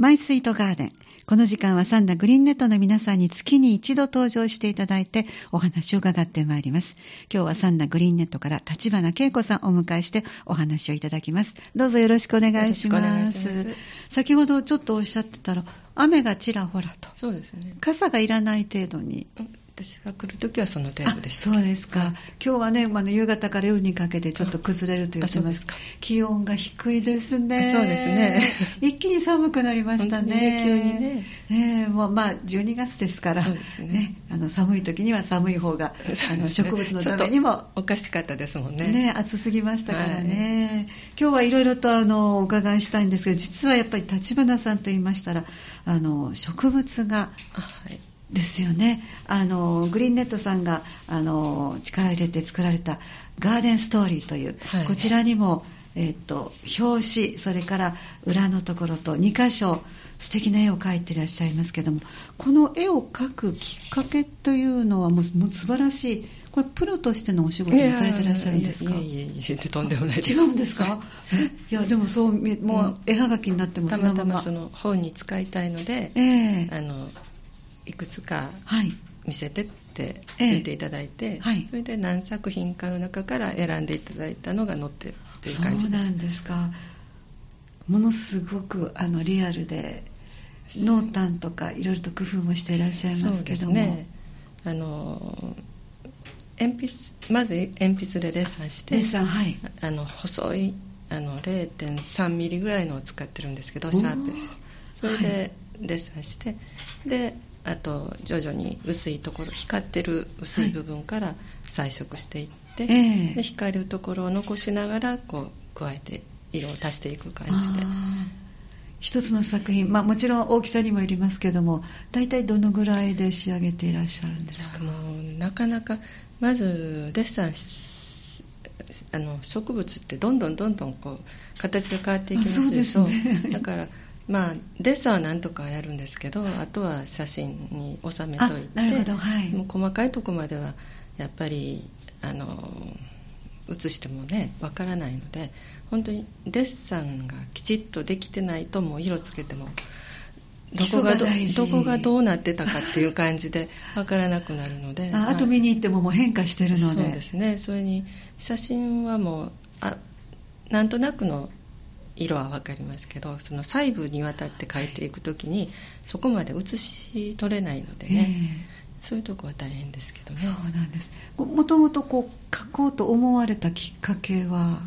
マイスイートガーデン。この時間はサンダグリーンネットの皆さんに月に一度登場していただいてお話を伺ってまいります。今日はサンダグリーンネットから立花恵子さんをお迎えしてお話をいただきます。どうぞよろしくお願いします。ます先ほどちょっとおっしゃってたら、雨がちらほらと。そうですね。傘がいらない程度に私が来るときはその程度でした。あそうですか、今日はね、あの夕方から夜にかけてちょっと崩れると言ってます気温が低いですね、そうですね。一気に寒くなりましたね、ね急にね。ええもうまあ、12月ですから、そうですね。あの寒い時には寒い方が、ね。あの植物のためにもおかしかったですもんね。ね、暑すぎましたからね、今日はいろいろとあのお伺いしたいんですけど実はやっぱり立花さんと言いましたらあの植物があはい。ですよねあのグリーンネットさんがあの力入れて作られた「ガーデンストーリー」という、はいこちらにも、えっと表紙それから裏のところと2箇所素敵な絵を描いていらっしゃいますけどもこの絵を描くきっかけというのはもうもう素晴らしいこれプロとしてのお仕事をされていらっしゃるんですか？いやいやいやとんでもないです。違うんですかえいやでもそう見もう絵はがきになってもたそのまままたまその本に使いたいので、ええあのいくつかはい。見せてってええ。言っていただいて、はい。それで何作品かの中から選んでいただいたのが載ってるっていうそう感じです。なん。ですか。ものすごくあのリアルで濃淡とかいろいろと工夫もしていらっしゃいますけども、そうですね。あの鉛筆まず鉛筆でデッサンしてはい。あの細いあの0.3ミリぐらいのを使ってるんですけどシャープですそれはでデッサンして、であと徐々に薄いところ光ってる薄い部分から彩色していって、ええ。で光るところを残しながらこう加えて色を足していく感じで。一つの作品、まあ、もちろん大きさにもよりますけども大体どのぐらいで仕上げていらっしゃるんですか？もうなかなかまずデッサンしあの植物ってどんどんどんどんこう形が変わっていきますでしょ。うですね。だからまあデッサンはなんとかやるんですけどあとは写真に収めといて。あなるほど。はい。もう細かいとこまではやっぱりあの写してもねわからないので本当にデッサンがきちっとできてないともう色つけてもどこがどこがどうなってたかっていう感じでわからなくなるのでああと見に行ってももう変化してるので。そうですね。それに写真はもうあなんとなくの色は分かりますけどその細部にわたって描いていくときにそこまで写し取れないのでね、そういうとこは大変ですけどね。そうなんです。もともとこう描こうと思われたきっかけは、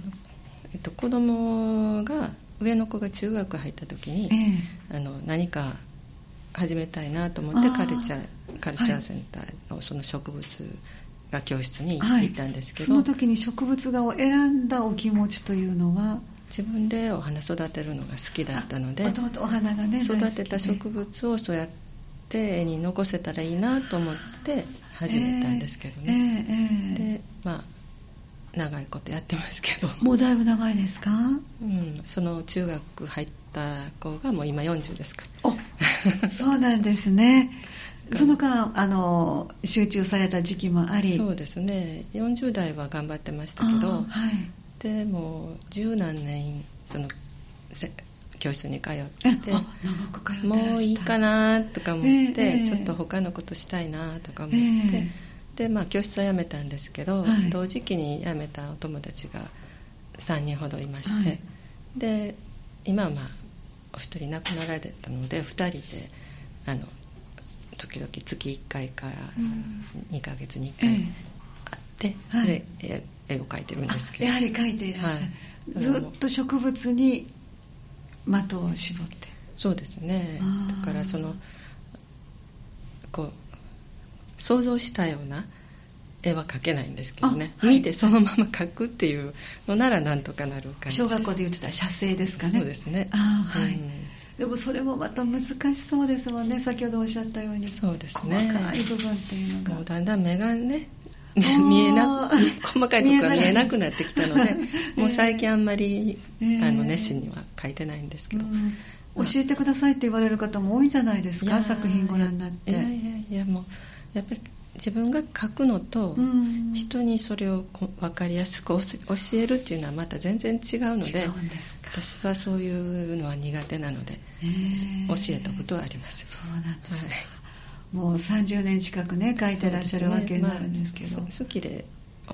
えっと、子供が上の子が中学入った時に、えあの何か始めたいなと思ってカルチャーカルチャーセンターのその植物が教室にはい。行ったんですけど、その時に植物画を選んだお気持ちというのは？自分でお花育てるのが好きだったのでお花がね育てた植物をそうやって絵に残せたらいいなと思って始めたんですけどね、ええええでまあ長いことやってますけど、もうだいぶ長いですか？うん、その中学入った子がもう今40ですか。おそうなんですね。その間あの集中された時期もあり。そうですね。40代は頑張ってましたけどはいでもう十何年そのせ教室に通っえてもういいかなとか思って、ええちょっと他のことしたいなとか思って、えでまあ教室は辞めたんですけど、はい。同時期に辞めたお友達が3人ほどいまして、はい。で今はまあお一人亡くなられたので2人であの時々月1回かうん。2ヶ月に1え回え会って、はい。で絵絵を描いてるんですけど。あやはり描いていらっしゃる、はい。ずっと植物に的を絞って。そうですね。だからそのこう想像したような絵は描けないんですけどね、あはい。見てそのまま描くっていうのならなんとかなる感じ。小学校で言ってた写生ですかね。そうですね。あーはい、うん。でもそれもまた難しそうですもんね。先ほどおっしゃったように。そうですね。細かい部分っていうのが。もうだんだん目がね 見えな細かいところが見見えなくなってきたので もう最近あんまり、えー。あの熱心には描いてないんですけど、うん。教えてくださいって言われる方も多いんじゃないですか作品ご覧になって。いやいやいやもうやっぱり自分が書くのと、うん。人にそれをこ分かりやすく教教えるっていうのはまた全然違うので私はそういうのは苦手なので、へー。教えたことはありますそうなんですか、はいもう30年近くね書いてらっしゃるわけになるんですけど。ね。まあ好きで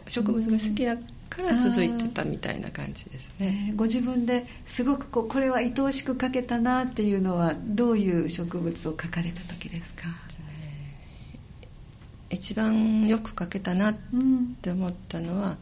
植物が好きだから続いてたみたいな感じですね、えーご自分ですごくこうこれは愛おしく描けたなっていうのはどういう植物を描かれた時ですか、一番よく描けたなっうん、て思ったのは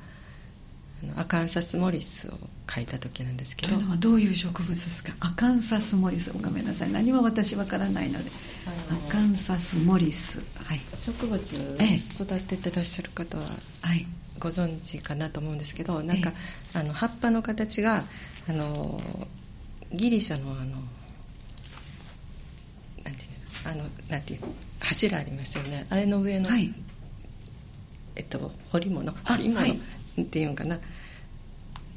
アカンサス・モリスを描いた時なんですけど。というのはどういう植物ですか？アカンサスモリス。ごめんなさい。何も私わからないので。アカンサスモリス。はい。植物ええ育ててらっしゃる方ははいご存知かなと思うんですけどなんかえあの葉っぱの形があのギリシャのあのなんていうの？あのなんていう柱ありますよね。あれの上の、はい。えっと彫り物？あ彫り物？はいっていうのかな。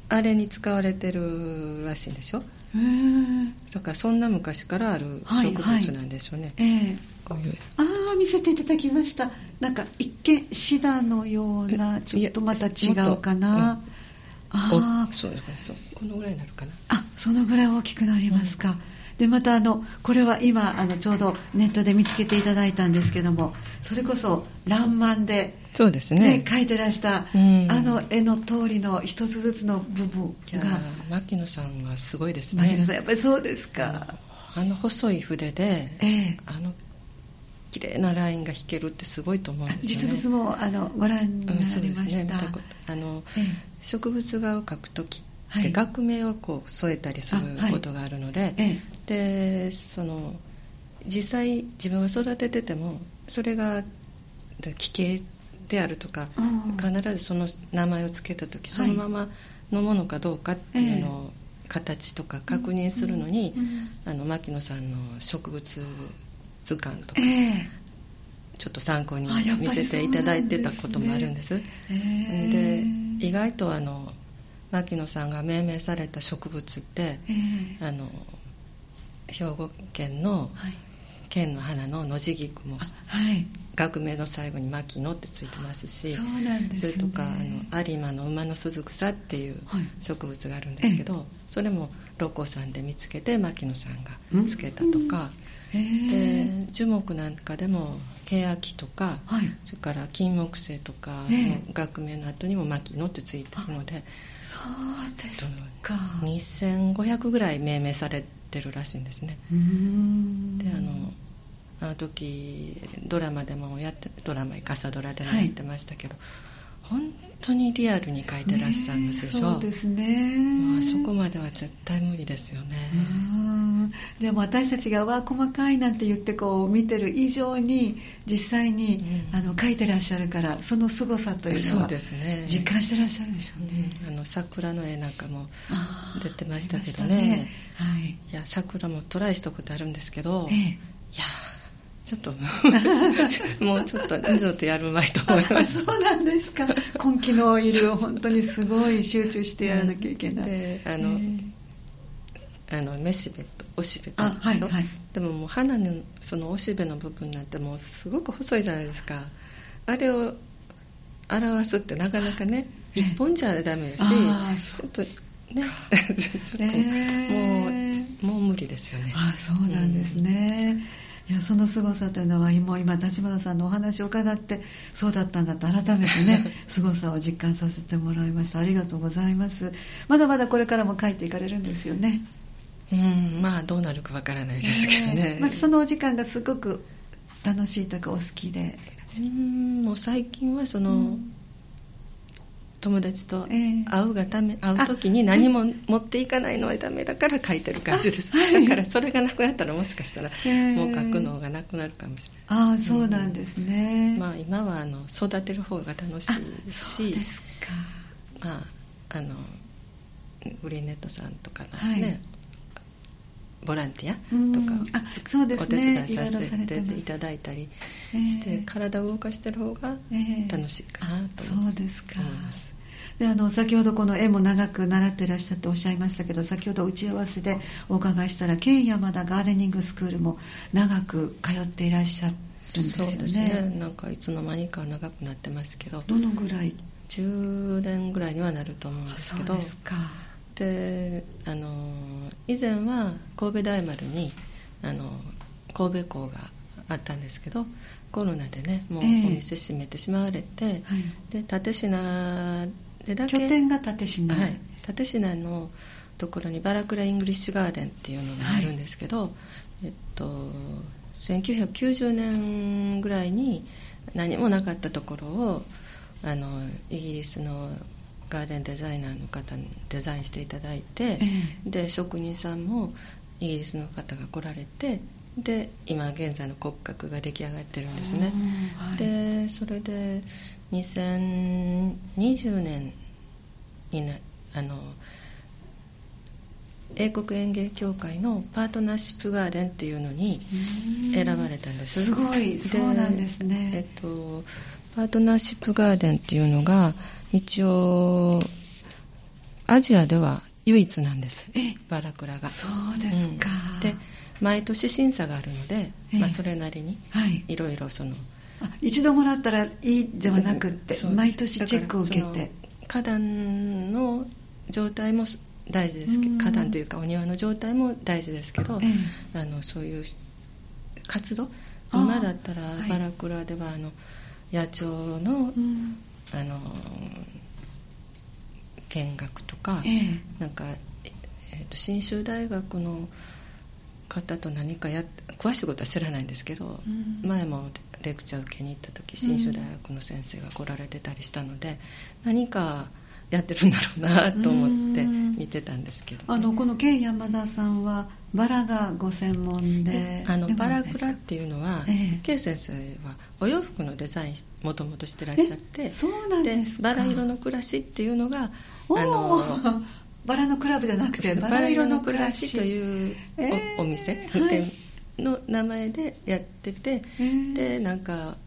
あれに使われてるらしいんでしょ。へー。だからそんな昔からあるはい植物なんでしょうね、ええ。こういう。ああ見せていただきました。なんか一見シダのようなえちょっとまた違うかな、もっとあおそうですねそうこのぐらいになるかな。あそのぐらい大きくなりますか、でまたあのこれは今あのちょうどネットで見つけていただいたんですけどもそれこそ「らんまん」で、そうですね。ね描いてらした、うん。あの絵の通りの一つずつの部分がー牧野さんはすごいですね。牧野さんやっぱりそうですか、あの細い筆で、ええ。あの綺麗なラインが引けるってすごいと思うんですよね。実物もあのご覧になりました、ですね。あのええ。植物画を描くときっはい。て学名をこう添えたりすることがあるので、えでその実際自分が育てててもそれがで奇形であるとか、うん必ずその名前を付けた時そのままのものかどうかっていうのを、形とか確認するのに、うんうんあの牧野さんの植物図鑑とか、ええ。ちょっと参考に見せていただいてたこともあるんです。えでえ意外とあの牧野さんが命名された植物ってええ。あの兵庫県のはい。県の花の野地菊もあはい。学名の最後に牧野ってついてますしそうなんですね。それとかあの有馬の馬の鈴草っていうはい。植物があるんですけど、それも六甲山で見つけて牧野さんがつけたとか、へえで樹木なんかでも欅とか、はい。それから金木犀とかええ。の学名の後にも牧野ってついてるのでそうですか。2500ぐらい命名されてるらしいんですね。であのあの時ドラマでもやってドラマ朝ドラでもやってましたけど、本当にリアルに描いてらっしゃるんですでしょ、ねえそうですね。まあそこまでは絶対無理ですよね、うんでも私たちがわ細かいなんて言ってこう見てる以上に実際に、うん。あの描いてらっしゃるからその凄さというのはそうですね。実感してらっしゃるでしょうね、うん。あの桜の絵なんかも出てましたけどね。したはい。いや桜もトライしたことあるんですけど、えいやちょっと もうちょっと二度とやるまいと思いました。そうなんですか。根気のいる本当にすごい集中してやらなきゃいけない、であの、えーあのめしべとおしべとあはいはい。でももう花のそのおしべの部分なんてもうすごく細いじゃないですか。あれを表すってなかなかねええ。一本じゃダメだしちょっとね ちょっと、えーもうもう無理ですよね。あそうなんですね、いやその凄さというのはもう今立花さんのお話を伺ってそうだったんだと改めてね 凄さを実感させてもらいました。ありがとうございます。まだまだこれからも書いていかれるんですよねうんまあどうなるかわからないですけどね、えーまあ、そのお時間がすごく楽しいというかお好きで。うんもう最近はその、うん。友達とええ。会うがため、会う時に何も持っていかないのはダメだから書いてる感じです、あはい。だからそれがなくなったらもしかしたらええもう書くのがなくなるかもしれああそうなんですね、ない、まあ今はあの育てる方が楽しいあしそうですか。まああのグリーンネットさんとかのはい。ね、ボランティうん。アとかあそうですね。お手伝いさせていただいたりええして、体を動かしてる方がええ。楽しいかなとそうですか。思います、であの先ほどこの絵も長く習ってらっしゃっておっしゃいましたけど先ほど打ち合わせでお伺いしたら県山田ガーデニングスクールも長く通っていらっしゃるんですよね。そうですね。なんかいつの間にか長くなってますけどどのぐらい？10年ぐらいにはなると思うんですけどそうですかであの以前は神戸大丸にあの神戸港があったんですけどコロナでねもうおえ。え店閉めてしまわれて、はい。で立品でだけ拠点が立品はい、立品のところにバラクライングリッシュガーデンっていうのがあるんですけど、えっと、1990年ぐらいに何もなかったところをあのイギリスのガーデンデザイナーの方にデザインしていただいて、えで職人さんもイギリスの方が来られてで今現在の骨格が出来上がってるんですね。うんはい。でそれで2020年になあの英国園芸協会のパートナーシップガーデンっていうのにうん。選ばれたんです。すごい。そうなんですね。えっとパートナーシップガーデンっていうのが一応アジアでは唯一なんです。え？バラクラが。そうですか、うん。で毎年審査があるので、ええ。まあ、それなりにはい。いろいろそのあ一度もらったらいいではなくって、毎年チェックを受けて。花壇の状態も大事ですけうん。ど花壇というかお庭の状態も大事ですけど、えあのそういう活動今だったらはい。バラクラではあの野鳥の,、うん。あの見学とか、ええ。なんか、えーと信州大学の方と何かやっ詳しいことは知らないんですけど、うん。前もレクチャー受けに行った時信州大学の先生が来られてたりしたので、何かやってるんだろうなと思ってうん。見てたんですけど、あのこの県山田さんはバラがご専門で。であのバラクラっていうのは、ええ。K 先生はお洋服のデザインもともとしてらっしゃってえそうなんですか。バラ色の暮らしっていうのがおー。あの バラのクラブじゃなくてバラ色の暮らし。とういうお,、え。ー店はい。店の名前でやってて、でなんか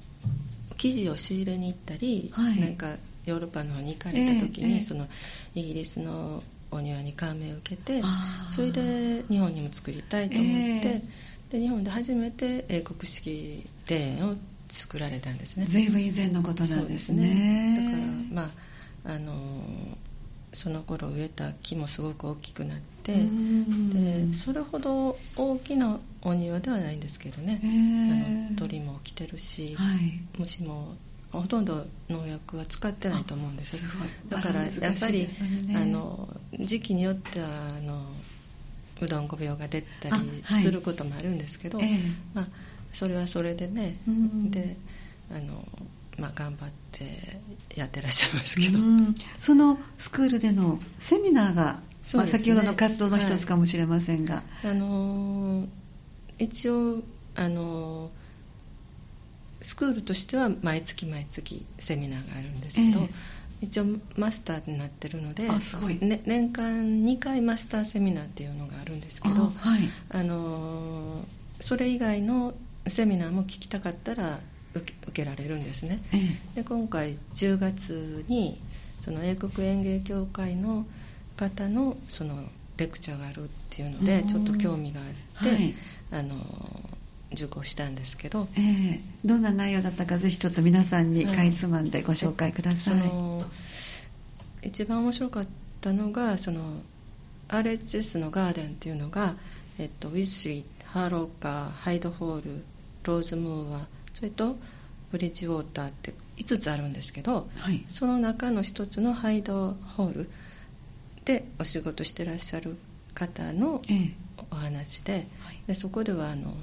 生地を仕入れに行ったり、はい。なんかヨーロッパの方に行かれた時に、ええそのイギリスのお庭に感銘を受けてそれで日本にも作りたいと思って、えで日本で初めて英国式庭園を作られたんですね。ずいぶん以前のことなんですね。そうですね。だからまああのその頃植えた木もすごく大きくなってうん。でそれほど大きなお庭ではないんですけどね、へーあの鳥も来てるし、はい。虫もほとんど農薬は使ってないと思うんです。だからやっぱり、ね。あの時期によってはあのうどんこ病が出たりすることもあるんですけど、ええ。まあ、それはそれでね、うん。であの、まあ、頑張ってやってらっしゃいますけど、うん。そのスクールでのセミナーが、まあ、先ほどの活動の一つかもしれませんが、あのー一応、あのースクールとしては毎月毎月セミナーがあるんですけど、ええ。一応マスターになってるのであすごい。ね年間2回マスターセミナーっていうのがあるんですけどあはい。あのーそれ以外のセミナーも聞きたかったら受け受けられるんですね。ええ。で今回10月にその英国園芸協会の方のそのレクチャーがあるっていうのでうんちょっと興味があって、はい。あの受講したんですけど。ええ。どんな内容だったかぜひちょっと皆さんにはい。かいつまんでご紹介ください、その一番面白かったのがその RHS のガーデンっていうのが、えっと、ウィズリーハーローカーハイドホールローズムーアそれとブリッジウォーターって5つあるんですけどはい。その中の一つのハイドホールでお仕事してらっしゃる方のええ。お話ではい。でそこではあの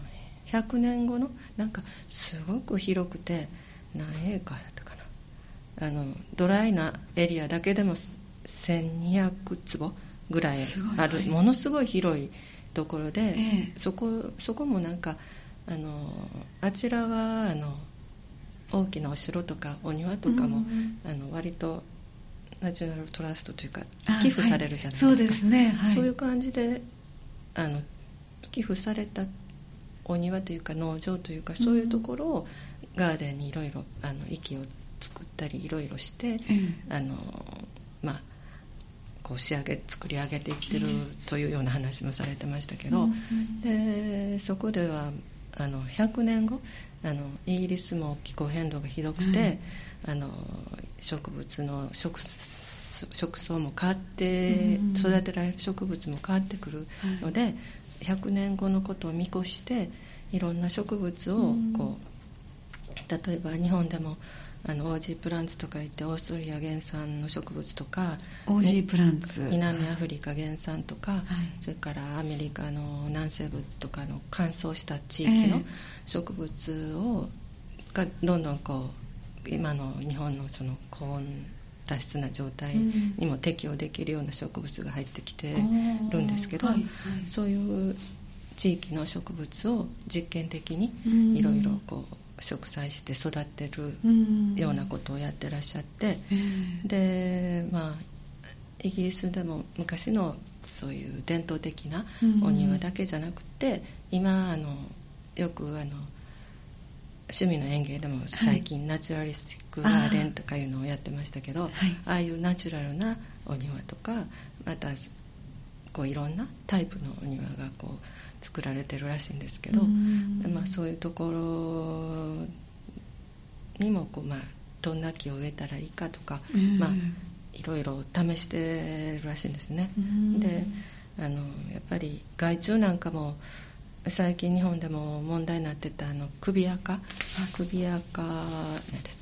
100年後のなんかすごく広くて何エーカーだったかな。あのドライなエリアだけでも1200坪ぐらいある。はい。ものすごい広いところで、ええ。そこそこもなんかあのあちらはあの大きなお城とかお庭とかも、うん。あの割とナチュラルトラストというかあ寄付されるじゃないですか、はい。そうですね、はい、そういう感じであの寄付されたお庭というか農場というかそういうところをガーデンにいろいろあの息を作ったりいろいろして、ええあのまあこう仕上げ作り上げていってるというような話もされてましたけど、でそこではあの100年後あのイギリスも気候変動がひどくて、はいあの植物の植植草も変わってうん育てられる植物も変わってくるので、100年後のことを見越していろんな植物をうん。こう例えば日本でもあのオージープランツとか言ってオーストラリア原産の植物とかオージープランツ。南アフリカ原産とか、はい。それからアメリカの南西部とかの乾燥した地域のええ。植物をがどんどんこう今の日本のその高温多湿な状態にも適応できるような植物が入ってきてるんですけど、そういう地域の植物を実験的にうん。いろいろこう植栽して育てるうん。ようなことをやってらっしゃって、え。でまあイギリスでも昔のそういう伝統的なうん。お庭だけじゃなくて、今あのよくあの趣味の園芸でも最近ナチュラリスティックガーデンとかいうのをやってましたけど、はい。ああいうナチュラルなお庭とかまたこういろんなタイプのお庭がこう作られてるらしいんですけど、まあ、そういうところにもこう、まあ、どんな木を植えたらいいかとか、うん。まあ、いろいろ試してるらしいんですね。うん。であのやっぱり害虫なんかも最近日本でも問題になってたあの首垢首垢何だっ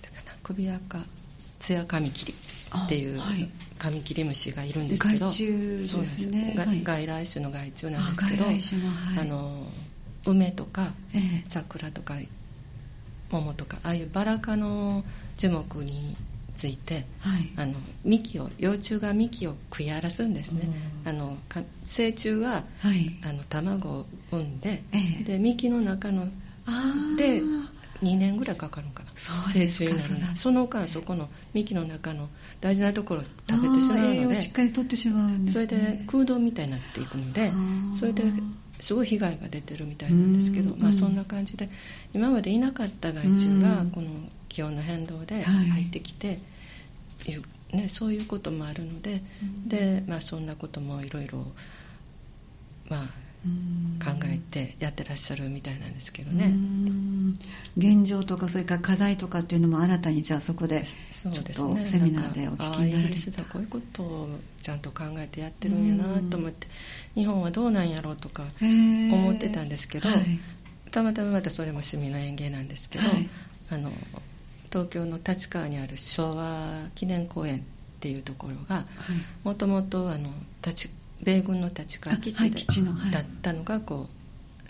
たかな？首垢ツヤカミキリっていうカミキリムシがいるんですけど害虫ですね。外来種の害虫なんですけどはい。あの梅とかええ。桜とか桃とかああいうバラ科の樹木についてはい。あの幹を幼虫が幹を食い荒らすんですね、うん。あのか成虫がはい。あの卵を産んで,、ええ。で幹の中ので2年ぐらいかかるのかな。成虫になるのその間そこの幹の中の大事なところを食べてしまうので養しっかりとってしまうんですそねれで空洞みたいになっていくのでそれですごい被害が出てるみたいなんですけど、うん。まあ、そんな感じで今までいなかった害虫がうん。この気温の変動ではい。入ってきて、いうね、そういうこともあるのでうん。で、まあ、そんなこともいろいろまあうん。考えてやってらっしゃるみたいなんですけどうね。ん。現状とかそれから課題とかっていうのも新たにじゃあそこでそうですちょっねとセミナーでお聞きになられイギリスではこういうことをちゃんと考えてやってるんやなと思って日本はどうなんやろうとか思思ってたんですけどはい。たまたままたそれも趣味の園芸なんですけど、はい。あの東京の立川にある昭和記念公園っていうところがもともとあの立米軍の立川基地だったのがこ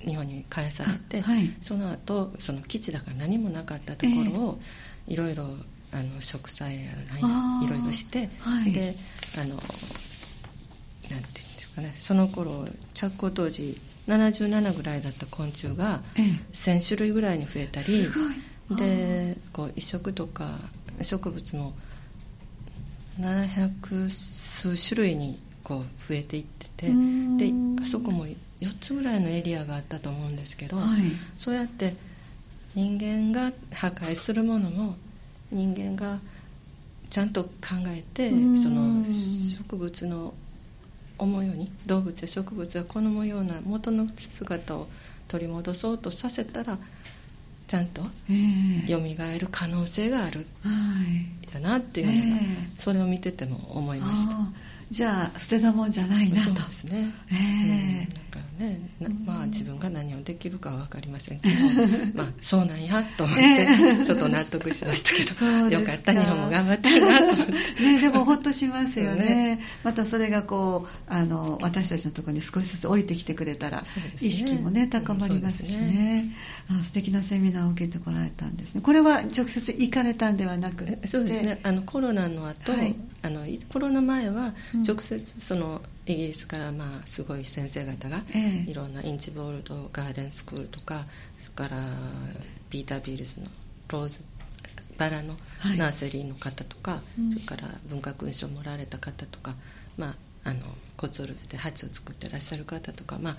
う日本に返されて、あはい。その後その基地だから何もなかったところをい。ろいろあの植栽や何やいろいろして、はい。であのなんていうんですかねその頃着工当時77ぐらいだった昆虫がええ。1000種類ぐらいに増えたりすごいでこう移植とか植物も700数種類にこう増えていっててであそこも4つぐらいのエリアがあったと思うんですけど、はい。そうやって人間が破壊するものも人間がちゃんと考えてうん。その植物の思うように動物や植物が好むような元の姿を取り戻そうとさせたらちゃんとええ。蘇る可能性がある。はいだなっていうのが、ええ。それを見てても思いました。じゃあ捨てたもんじゃないなと。そうですね。ええ。うん。だからね、まあ自分が何をできるかは分かりませんけど、まあそうなんやと思って、ええ。ちょっと納得しましたけど、よかった、日本も頑張ってるなと思って。ね、でもほっとしますよね。ね。またそれがこうあの私たちのところに少しずつ降りてきてくれたら、ね。意識もね高まりますしうんそうね,、あ素敵なセミナーを受けてこられたんですね。これは直接行かれたんではなくて。えそうですね。あのコロナの後、はい。あのいコロナ前はうん。直接そのイギリスからまあすごい先生方が、ええ。いろんなインチボールドガーデンスクールとかそれからピーター・ビールズのローズバラのはい。ナーセリーの方とか、うん。それから文化勲章をもらわれた方とか、まあ、あのコッツウォルズで鉢を作ってらっしゃる方とか、まあ、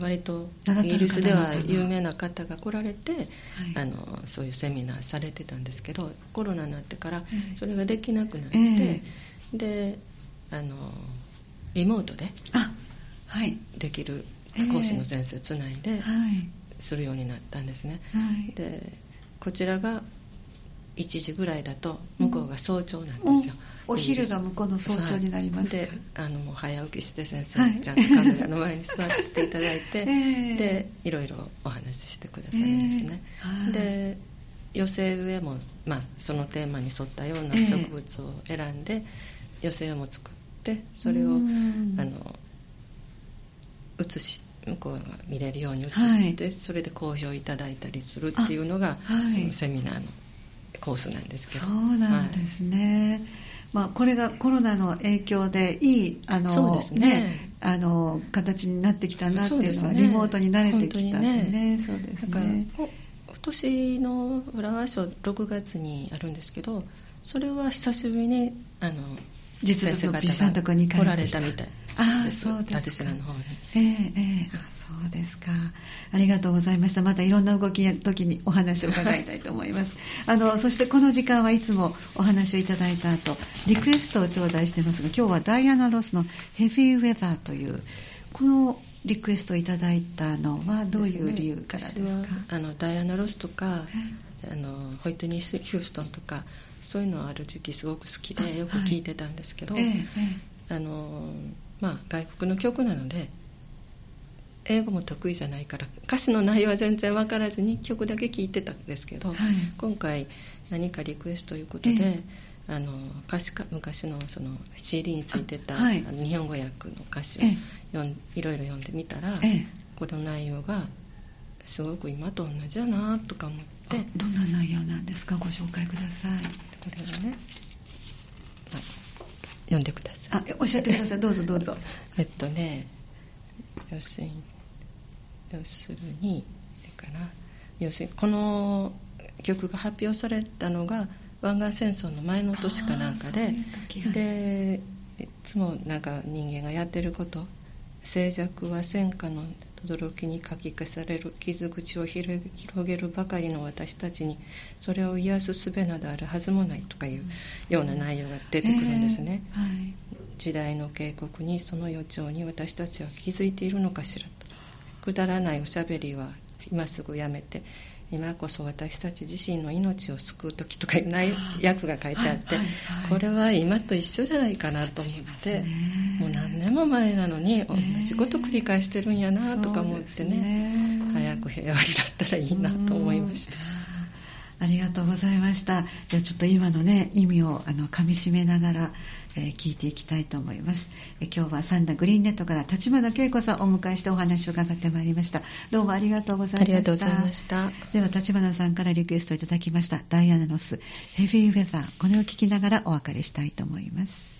割とイギリスでは有名な方が来られて、はい。あのそういうセミナーされてたんですけどコロナになってからええそれができなくなって、え。であのリモートであはい。できるええ。講師の先生つないで、はい。するようになったんですね。はい。でこちらが1時ぐらいだと向こうが早朝なんですよ、おお昼が向こうの早朝になりますかであのもう早起きして先生、はい。ちゃんとカメラの前に座っていただいて、ええ。でいろいろお話ししてくださるんですね、ええ。はい。で寄せ植えも、まあ、そのテーマに沿ったようなええ。植物を選んで、寄せ植えも作ってそれをうん。あの写し向こうが見れるように写はい。して、それで好評いただいたりするっていうのが、あはい。そのセミナーのコースなんですけど。そうなんですね、まあ、これがコロナの影響でいいあのそうですね。あの形になってきたなっていうのは、ね。リモートに慣れてきたんでね。にそうですね。こ今年のフラワーショー6月にあるんですけどそれは久しぶりにあの実物の美さんとこに来られたみた。いああそうですか。立科の方にええええあそうですか。ありがとうございました。またいろんな動きの時にお話を伺いたいと思います。あのそしてこの時間はいつもお話をいただいた後リクエストを頂戴してますが今日はダイアナ・ロスの「ヘビーウェザー」というこのリクエストをいただいたのはどういう理由からですか？私はあのダイアナ・ロスとか、あのホイットニー・ヒューストンとかそういうのある時期すごく好きあでよく聴いてたんですけど、ええええ。あのまあ、外国の曲なので英語も得意じゃないから歌詞の内容は全然分からずに曲だけ聴いてたんですけど、はい。今回何かリクエストということで、えあの歌詞か昔のその CD についてた、あはい。日本語訳の歌詞をいろいろ読んでみたら、ええ。この内容がすごく今と同じだなとか思って。あどんな内容なんですか？ご紹介ください。これをね、まあ読んでください。あおっしゃってください。どうぞどうぞ。えっとね、要するに、要するに、かな、要するに、この曲が発表されたのが、湾岸戦争の前の年かなんかでで、いつもなんか人間がやってること、静寂は戦火の轟にかき消される傷口を広げるばかりの私たちにそれを癒す術などあるはずもないとかいうような内容が出てくるんですね、ええはい。時代の警告にその予兆に私たちは気づいているのかしらと。くだらないおしゃべりは今すぐやめて今こそ私たち自身の命を救う時とかいう内訳が書いてあって、はいはいはい。これは今と一緒じゃないかなと思って、もう何年も前なのに同じこと繰り返してるんやなとか思ってね。早く平和になったらいいなと思いました。ありがとうございました。じゃあちょっと今のね、意味をあの噛み締めながら、えー聞いていきたいと思います。え今日はサンダグリーンネットから立花恵子さんをお迎えしてお話を伺ってまいりました。どうもありがとうございました。ありがとうございました。では立花さんからリクエストいただきましたダイアナロスヘビーウェザーこれを聞きながらお別れしたいと思います。